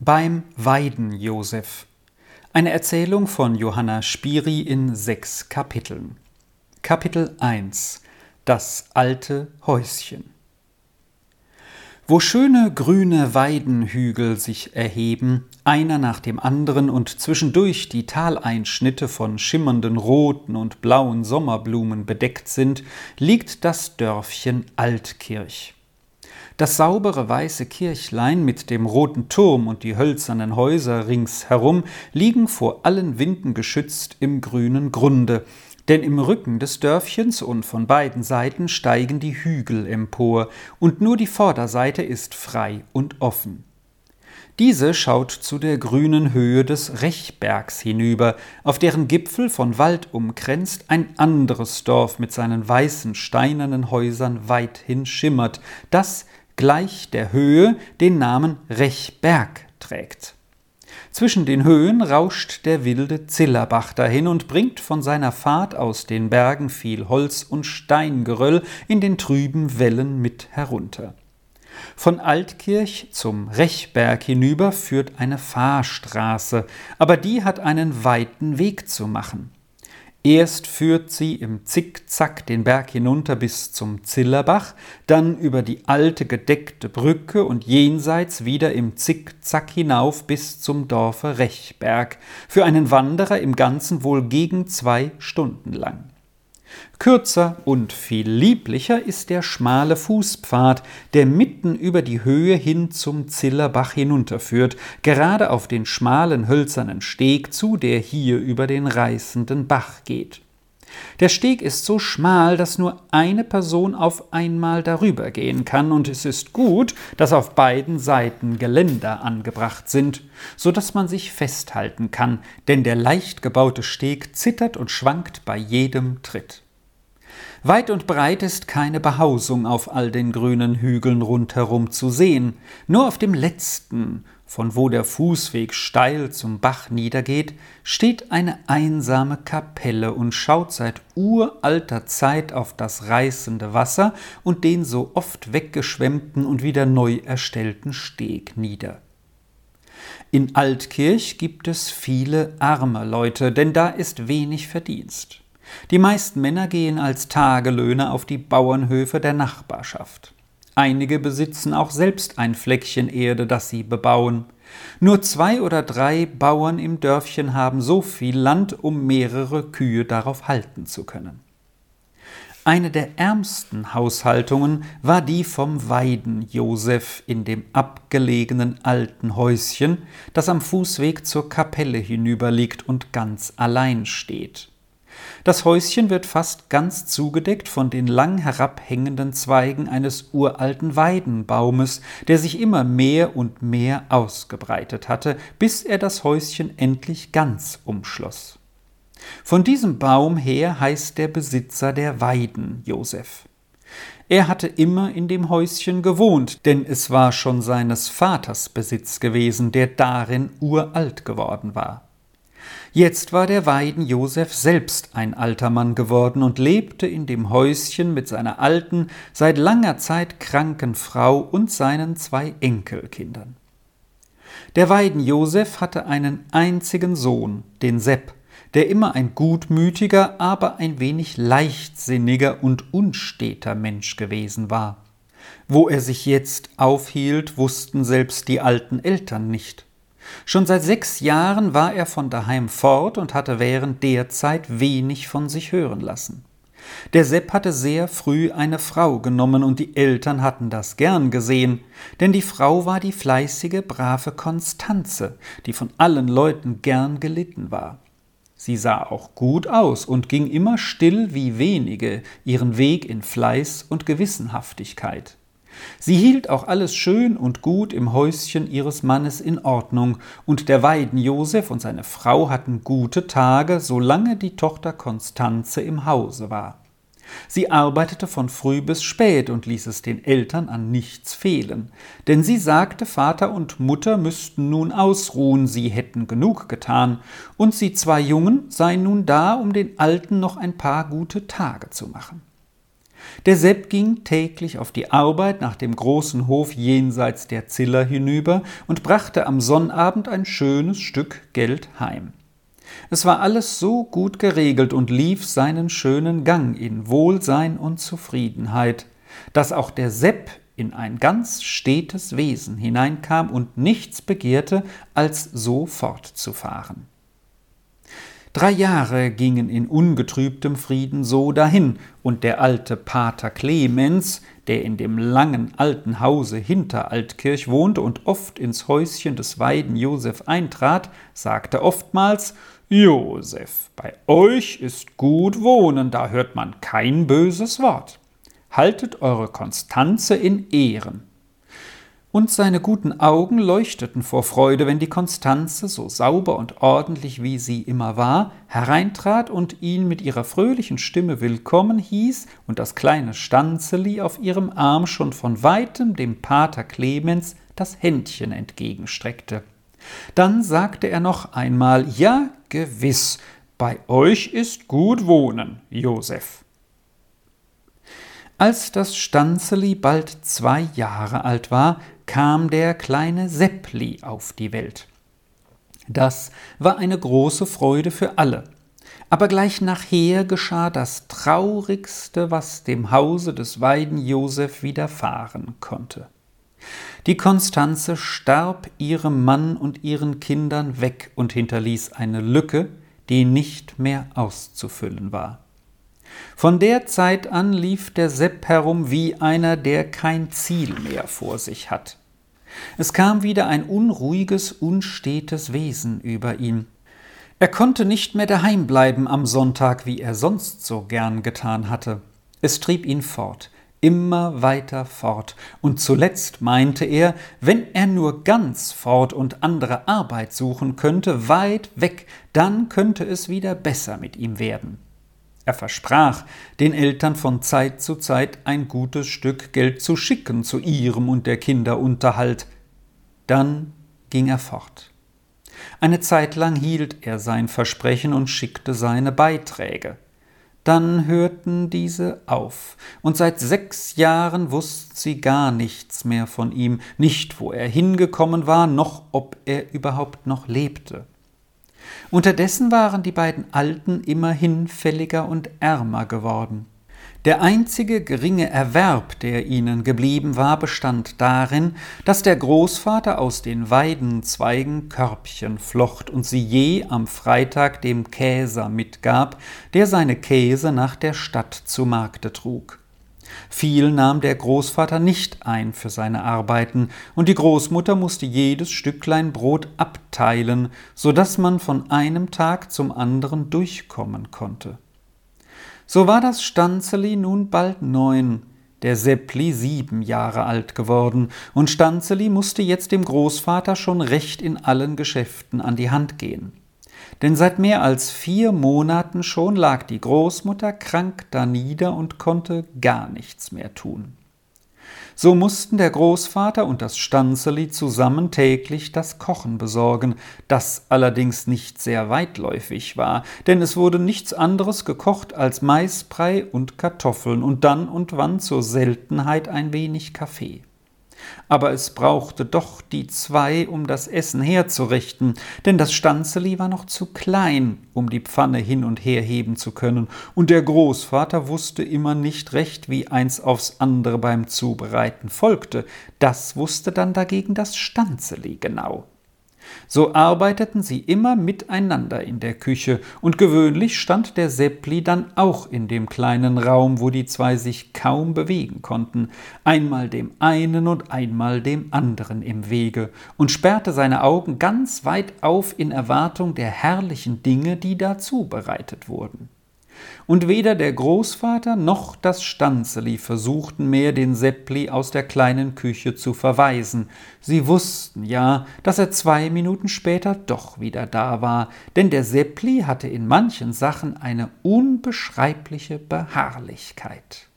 Beim Weiden Josef. Eine Erzählung von Johanna Spiri in sechs Kapiteln. Kapitel 1 Das alte Häuschen. Wo schöne grüne Weidenhügel sich erheben, einer nach dem anderen und zwischendurch die Taleinschnitte von schimmernden roten und blauen Sommerblumen bedeckt sind, liegt das Dörfchen Altkirch. Das saubere weiße Kirchlein mit dem roten Turm und die hölzernen Häuser ringsherum liegen vor allen Winden geschützt im grünen Grunde, denn im Rücken des Dörfchens und von beiden Seiten steigen die Hügel empor, und nur die Vorderseite ist frei und offen. Diese schaut zu der grünen Höhe des Rechbergs hinüber, auf deren Gipfel von Wald umkränzt ein anderes Dorf mit seinen weißen steinernen Häusern weithin schimmert, das gleich der Höhe den Namen Rechberg trägt. Zwischen den Höhen rauscht der wilde Zillerbach dahin und bringt von seiner Fahrt aus den Bergen viel Holz und Steingeröll in den trüben Wellen mit herunter. Von Altkirch zum Rechberg hinüber führt eine Fahrstraße, aber die hat einen weiten Weg zu machen. Erst führt sie im Zickzack den Berg hinunter bis zum Zillerbach, dann über die alte gedeckte Brücke und jenseits wieder im Zickzack hinauf bis zum Dorfe Rechberg, für einen Wanderer im Ganzen wohl gegen zwei Stunden lang. Kürzer und viel lieblicher ist der schmale Fußpfad, der mitten über die Höhe hin zum Zillerbach hinunterführt, gerade auf den schmalen hölzernen Steg zu, der hier über den reißenden Bach geht. Der Steg ist so schmal, dass nur eine Person auf einmal darüber gehen kann, und es ist gut, dass auf beiden Seiten Geländer angebracht sind, so dass man sich festhalten kann, denn der leicht gebaute Steg zittert und schwankt bei jedem Tritt. Weit und breit ist keine Behausung auf all den grünen Hügeln rundherum zu sehen, nur auf dem letzten, von wo der Fußweg steil zum Bach niedergeht, steht eine einsame Kapelle und schaut seit uralter Zeit auf das reißende Wasser und den so oft weggeschwemmten und wieder neu erstellten Steg nieder. In Altkirch gibt es viele arme Leute, denn da ist wenig Verdienst. Die meisten Männer gehen als Tagelöhner auf die Bauernhöfe der Nachbarschaft. Einige besitzen auch selbst ein Fleckchen Erde, das sie bebauen. Nur zwei oder drei Bauern im Dörfchen haben so viel Land, um mehrere Kühe darauf halten zu können. Eine der ärmsten Haushaltungen war die vom Weiden Josef in dem abgelegenen alten Häuschen, das am Fußweg zur Kapelle hinüberliegt und ganz allein steht. Das Häuschen wird fast ganz zugedeckt von den lang herabhängenden Zweigen eines uralten Weidenbaumes, der sich immer mehr und mehr ausgebreitet hatte, bis er das Häuschen endlich ganz umschloss. Von diesem Baum her heißt der Besitzer der Weiden Josef. Er hatte immer in dem Häuschen gewohnt, denn es war schon seines Vaters Besitz gewesen, der darin uralt geworden war. Jetzt war der Weiden Josef selbst ein alter Mann geworden und lebte in dem Häuschen mit seiner alten, seit langer Zeit kranken Frau und seinen zwei Enkelkindern. Der Weiden Josef hatte einen einzigen Sohn, den Sepp, der immer ein gutmütiger, aber ein wenig leichtsinniger und unsteter Mensch gewesen war. Wo er sich jetzt aufhielt, wussten selbst die alten Eltern nicht. Schon seit sechs Jahren war er von daheim fort und hatte während der Zeit wenig von sich hören lassen. Der Sepp hatte sehr früh eine Frau genommen, und die Eltern hatten das gern gesehen, denn die Frau war die fleißige, brave Konstanze, die von allen Leuten gern gelitten war. Sie sah auch gut aus und ging immer still wie wenige ihren Weg in Fleiß und Gewissenhaftigkeit. Sie hielt auch alles schön und gut im Häuschen ihres Mannes in Ordnung, und der Weiden Josef und seine Frau hatten gute Tage, solange die Tochter Konstanze im Hause war. Sie arbeitete von früh bis spät und ließ es den Eltern an nichts fehlen, denn sie sagte, Vater und Mutter müssten nun ausruhen, sie hätten genug getan, und sie zwei Jungen seien nun da, um den Alten noch ein paar gute Tage zu machen. Der Sepp ging täglich auf die Arbeit nach dem großen Hof jenseits der Ziller hinüber und brachte am Sonnabend ein schönes Stück Geld heim. Es war alles so gut geregelt und lief seinen schönen Gang in Wohlsein und Zufriedenheit, dass auch der Sepp in ein ganz stetes Wesen hineinkam und nichts begehrte, als so fortzufahren. Drei Jahre gingen in ungetrübtem Frieden so dahin, und der alte Pater Clemens, der in dem langen alten Hause hinter Altkirch wohnte und oft ins Häuschen des Weiden Josef eintrat, sagte oftmals Josef, bei euch ist gut wohnen, da hört man kein böses Wort. Haltet eure Konstanze in Ehren und seine guten Augen leuchteten vor Freude, wenn die Konstanze, so sauber und ordentlich wie sie immer war, hereintrat und ihn mit ihrer fröhlichen Stimme willkommen hieß und das kleine Stanzeli auf ihrem Arm schon von weitem dem Pater Clemens das Händchen entgegenstreckte. Dann sagte er noch einmal Ja, gewiss, bei euch ist gut wohnen, Josef. Als das Stanzeli bald zwei Jahre alt war, kam der kleine Seppli auf die Welt. Das war eine große Freude für alle. Aber gleich nachher geschah das Traurigste, was dem Hause des Weiden Josef widerfahren konnte. Die Konstanze starb ihrem Mann und ihren Kindern weg und hinterließ eine Lücke, die nicht mehr auszufüllen war. Von der Zeit an lief der Sepp herum wie einer, der kein Ziel mehr vor sich hat. Es kam wieder ein unruhiges, unstetes Wesen über ihn. Er konnte nicht mehr daheim bleiben am Sonntag, wie er sonst so gern getan hatte. Es trieb ihn fort, immer weiter fort, und zuletzt meinte er, wenn er nur ganz fort und andere Arbeit suchen könnte, weit weg, dann könnte es wieder besser mit ihm werden. Er versprach, den Eltern von Zeit zu Zeit ein gutes Stück Geld zu schicken zu ihrem und der Kinder Unterhalt. Dann ging er fort. Eine Zeit lang hielt er sein Versprechen und schickte seine Beiträge. Dann hörten diese auf, und seit sechs Jahren wussten sie gar nichts mehr von ihm, nicht wo er hingekommen war, noch ob er überhaupt noch lebte. Unterdessen waren die beiden Alten immer hinfälliger und ärmer geworden. Der einzige geringe Erwerb, der ihnen geblieben war, bestand darin, dass der Großvater aus den Weidenzweigen Körbchen flocht und sie je am Freitag dem Käser mitgab, der seine Käse nach der Stadt zu Markte trug. Viel nahm der Großvater nicht ein für seine Arbeiten, und die Großmutter musste jedes Stücklein Brot abteilen, so dass man von einem Tag zum anderen durchkommen konnte. So war das Stanzeli nun bald neun, der Seppli sieben Jahre alt geworden, und Stanzeli musste jetzt dem Großvater schon recht in allen Geschäften an die Hand gehen denn seit mehr als vier Monaten schon lag die Großmutter krank danieder und konnte gar nichts mehr tun. So mussten der Großvater und das Stanzeli zusammen täglich das Kochen besorgen, das allerdings nicht sehr weitläufig war, denn es wurde nichts anderes gekocht als Maisbrei und Kartoffeln und dann und wann zur Seltenheit ein wenig Kaffee aber es brauchte doch die zwei, um das Essen herzurichten, denn das Stanzeli war noch zu klein, um die Pfanne hin und her heben zu können, und der Großvater wusste immer nicht recht, wie eins aufs andere beim Zubereiten folgte, das wusste dann dagegen das Stanzeli genau. So arbeiteten sie immer miteinander in der Küche, und gewöhnlich stand der Seppli dann auch in dem kleinen Raum, wo die zwei sich kaum bewegen konnten, einmal dem einen und einmal dem anderen im Wege, und sperrte seine Augen ganz weit auf in Erwartung der herrlichen Dinge, die da zubereitet wurden und weder der Großvater noch das Stanzeli versuchten mehr, den Seppli aus der kleinen Küche zu verweisen. Sie wussten ja, dass er zwei Minuten später doch wieder da war, denn der Seppli hatte in manchen Sachen eine unbeschreibliche Beharrlichkeit.